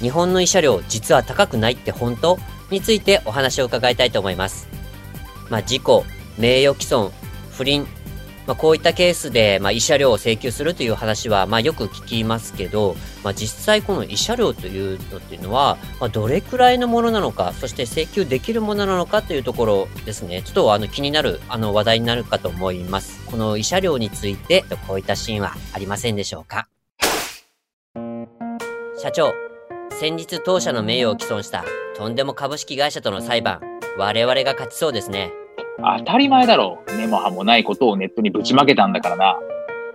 日本の慰謝料実は高くないって本当？についてお話を伺いたいと思いますまあ事故名誉毀損不倫まあ、こういったケースで、まあ、慰謝料を請求するという話は、まあ、よく聞きますけど、まあ、実際この慰謝料というのっていうのは、まあ、どれくらいのものなのか、そして請求できるものなのかというところですね。ちょっとあの気になるあの話題になるかと思います。この慰謝料について、こういったシーンはありませんでしょうか？社長、先日当社の名誉を毀損したとんでも株式会社との裁判、我々が勝ちそうですね。当たり前だろう。根も葉もないことをネットにぶちまけたんだからな。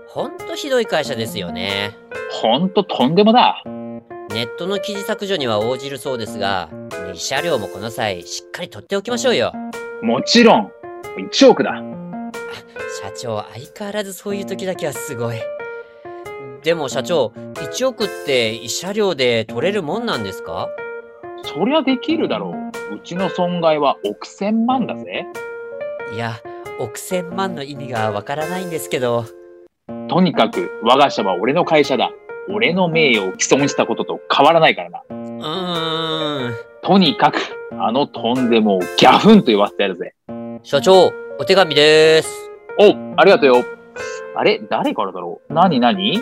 ほんとひどい会社ですよね。ほんととんでもだ。ネットの記事削除には応じるそうですが、慰謝料もこの際しっかり取っておきましょうよ。もちろん。1億だ。社長、相変わらずそういう時だけはすごい。でも社長、1億って慰謝料で取れるもんなんですか？そりゃできるだろう。うちの損害は億千万だぜ。いや、億千万の意味がわからないんですけど。とにかく、我が社は俺の会社だ。俺の名誉を毀損したことと変わらないからな。うーん。とにかく、あのとんでもをギャフンと言わせてやるぜ。社長、お手紙でーす。おありがとうよ。あれ誰からだろう？何何？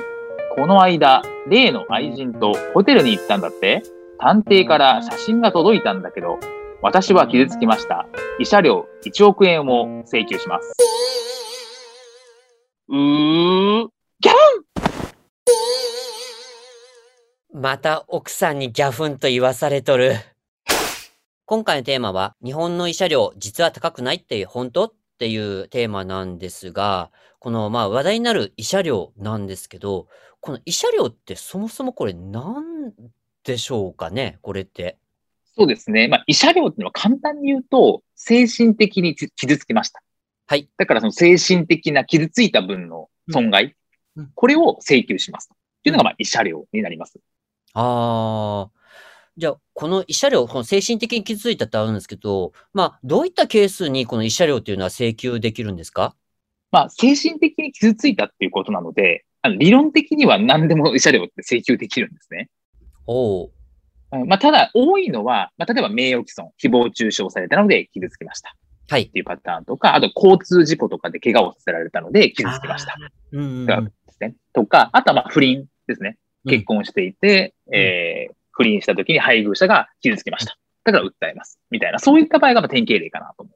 この間、例の愛人とホテルに行ったんだって探偵から写真が届いたんだけど、私は傷つきました。慰謝料1億円を請求します。うー、ギャまた奥さんにギャフンと言わされとる。今回のテーマは、日本の慰謝料実は高くないって本当？っていうテーマなんですが、このまあ話題になる慰謝料なんですけど、この慰謝料ってそもそもこれ何でしょうかね？これって。そうですね。まあ、慰謝料っていうのは簡単に言うと、精神的に傷つきました。はい。だからその精神的な傷ついた分の損害、うんうんこれを請求します。っていうのが、まあ、慰謝料になります。ああ。じゃあ、この慰謝料、この精神的に傷ついたってあるんですけど、まあ、どういったケースにこの慰謝料っていうのは請求できるんですか？まあ、精神的に傷ついたっていうことなので、あの理論的には何でも慰謝料って請求できるんですね。おお。うんまあ、ただ、多いのは、まあ、例えば名誉毀損、誹謗中傷されたので傷つきましたはいっ。ていうパターンとか、あと交通事故とかで怪我をさせられたので傷つきましたうんうん。とか、あとはまあ不倫ですね。うん結婚していて、えー不倫した時に配偶者が傷つきました。だから訴えます。みたいな、そういった場合がまあ典型例かなと思い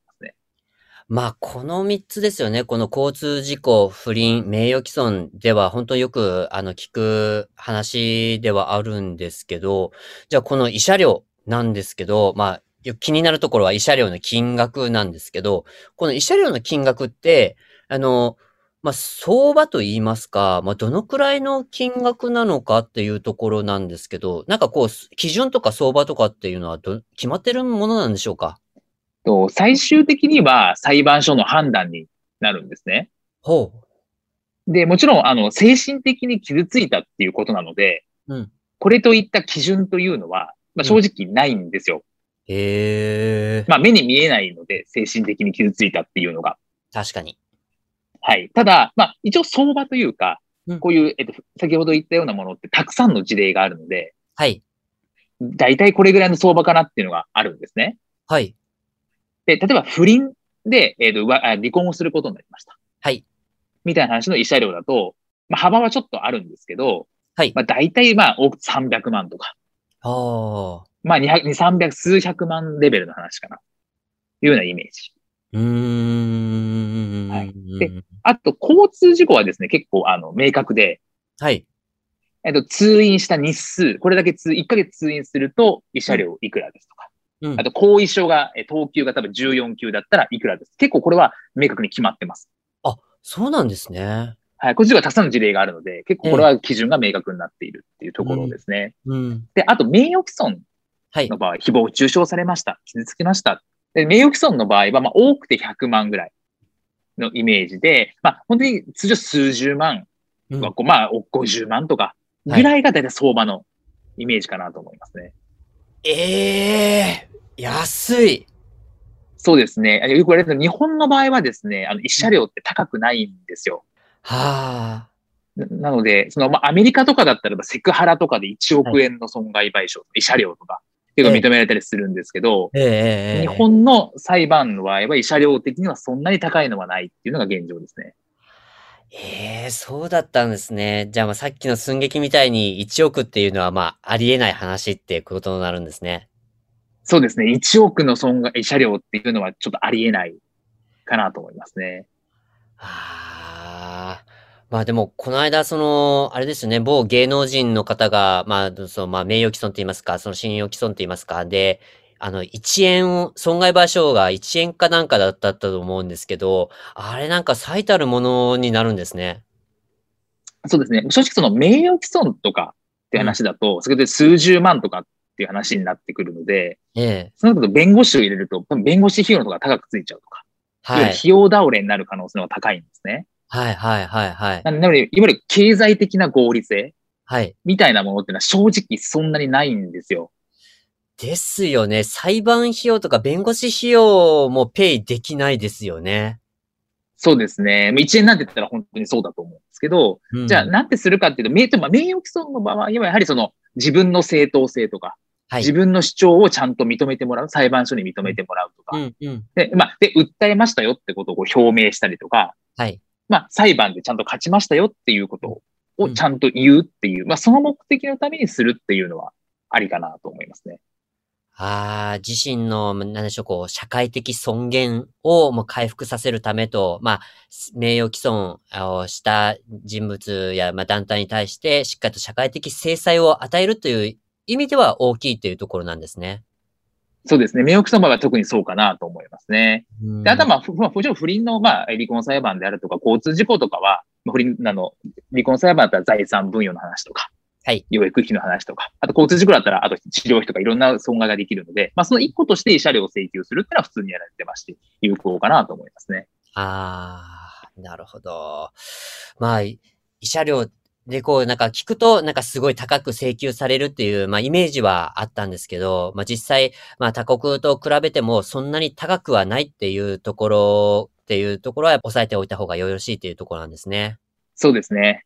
ま。あ、この3つですよね。この交通事故、不倫、名誉毀損では本当によく、あの、聞く話ではあるんですけど、じゃあこの慰謝料なんですけど、まあ、よ気になるところは慰謝料の金額なんですけど、この慰謝料の金額って、あの、まあ、相場と言いますか、まあ、どのくらいの金額なのかっていうところなんですけど、なんかこう、基準とか相場とかっていうのはど決まってるものなんでしょうか？と最終的には裁判所の判断になるんですね。ほで、もちろん、あの、精神的に傷ついたっていうことなので、う。うん。これといった基準というのは、まあ、正直ないんですよ。へえ。まあ、目に見えないので、精神的に傷ついたっていうのが。確かに。はい。ただ、まあ、一応相場というかうん、こういう、えっと、先ほど言ったようなものってたくさんの事例があるので、はい。大体これぐらいの相場かなっていうのがあるんですね。はい。で、例えば不倫で、えっと、わあ離婚をすることになりました。はい。みたいな話の慰謝料だと、まあ、幅はちょっとあるんですけど、はい。まあ、大体、まあ、多く300万とか、ああ。まあ、200、300、数百万レベルの話かな。いうようなイメージ。うーん。はいであと、交通事故はですね、結構、あの、明確で、はい。えっと、通院した日数、これだけ通、1ヶ月通院すると、慰謝料いくらですとか。うんあと、後遺症が、え等級が多分14級だったらいくらです。結構これは明確に決まってます。そうなんですね。はい。こっちはたくさんの事例があるので、結構これは基準が明確になっているっていうところですね。うん。で、あと名誉毀損はいの。場合、誹謗中傷されました。傷つきました。で名誉毀損の場合は、まあ、多くて100万ぐらいのイメージで、まあ、本当に通常数十万うんまあ、50万とかぐらいが大体相場のイメージかなと思いますね。ええ安い。そうですね。あよく言われる日本の場合はですね、あの、一車両って高くないんですよ。はあ。ななので、その、まあ、アメリカとかだったらば、セクハラとかで1億円の損害賠償、慰謝料とか、っていうのが認められたりするんですけど、ええええ日本の裁判の場合は、慰謝料的にはそんなに高いのはないっていうのが現状ですね。ええそうだったんですね。じゃあ、まあ、さっきの寸劇みたいに1億っていうのは、まあ、ありえない話っていうことになるんですね。そうですね。1億の損害、慰謝料っていうのはちょっとありえないかなと思いますね。ああ。まあでも、この間、その、あれですよね、某芸能人の方が、まあ、その、まあ、名誉毀損と言いますか、その信用毀損と言いますか、で、あの、1円を、損害賠償が1円かなんかだったと思うんですけど、あれなんか最たるものになるんですね。そうですね。正直その名誉毀損とかって話だと、それで数十万とかっていう話になってくるので、ええ。そのこと弁護士を入れると、弁護士費用のとか高くついちゃうとか、はい。費用倒れになる可能性が高いんですね。はい、はい、はい、はい。なので、いわゆる経済的な合理性はい。みたいなものっていうのは正直そんなにないんですよ。ですよね。裁判費用とか弁護士費用もペイできないですよね。そうですね。1円なんて言ったら本当にそうだと思うんですけど、うんじゃあなんてするかっていうと、名まあ名誉毀損の場合はやはりその自分の正当性とか、はい。自分の主張をちゃんと認めてもらう、裁判所に認めてもらうとか、うん、うん。で、まあ、で、訴えましたよってことをこう表明したりとか、はい。まあ、裁判でちゃんと勝ちましたよっていうことをうんちゃんと言うっていう、まあ、その目的のためにするっていうのはありかなと思いますね。ああ、自身の、なんでしょう、こう、社会的尊厳をもう回復させるためと、まあ、名誉毀損をした人物や、まあ、団体に対して、しっかりと社会的制裁を与えるという意味では大きいというところなんですね。そうですね。名誉毀損は特にそうかなと思いますね。うんで、あとはまあ、ふまあ、もちろん不倫の、まあ、離婚裁判であるとか、交通事故とかは、まあ不倫、あの、離婚裁判だったら財産分与の話とか、はい。養育費の話とか、あと交通事故だったら、あと治療費とかいろんな損害ができるので、まあ、その一個として慰謝料を請求するっていうのは普通にやられてまして、有効かなと思いますね。ああ、なるほど。まあ、慰謝料でこう、なんか聞くと、なんかすごい高く請求されるっていう、まあイメージはあったんですけど、まあ実際、まあ他国と比べてもそんなに高くはないっていうところ、っていうところは押さえておいた方がよろしいっていうところなんですね。そうですね。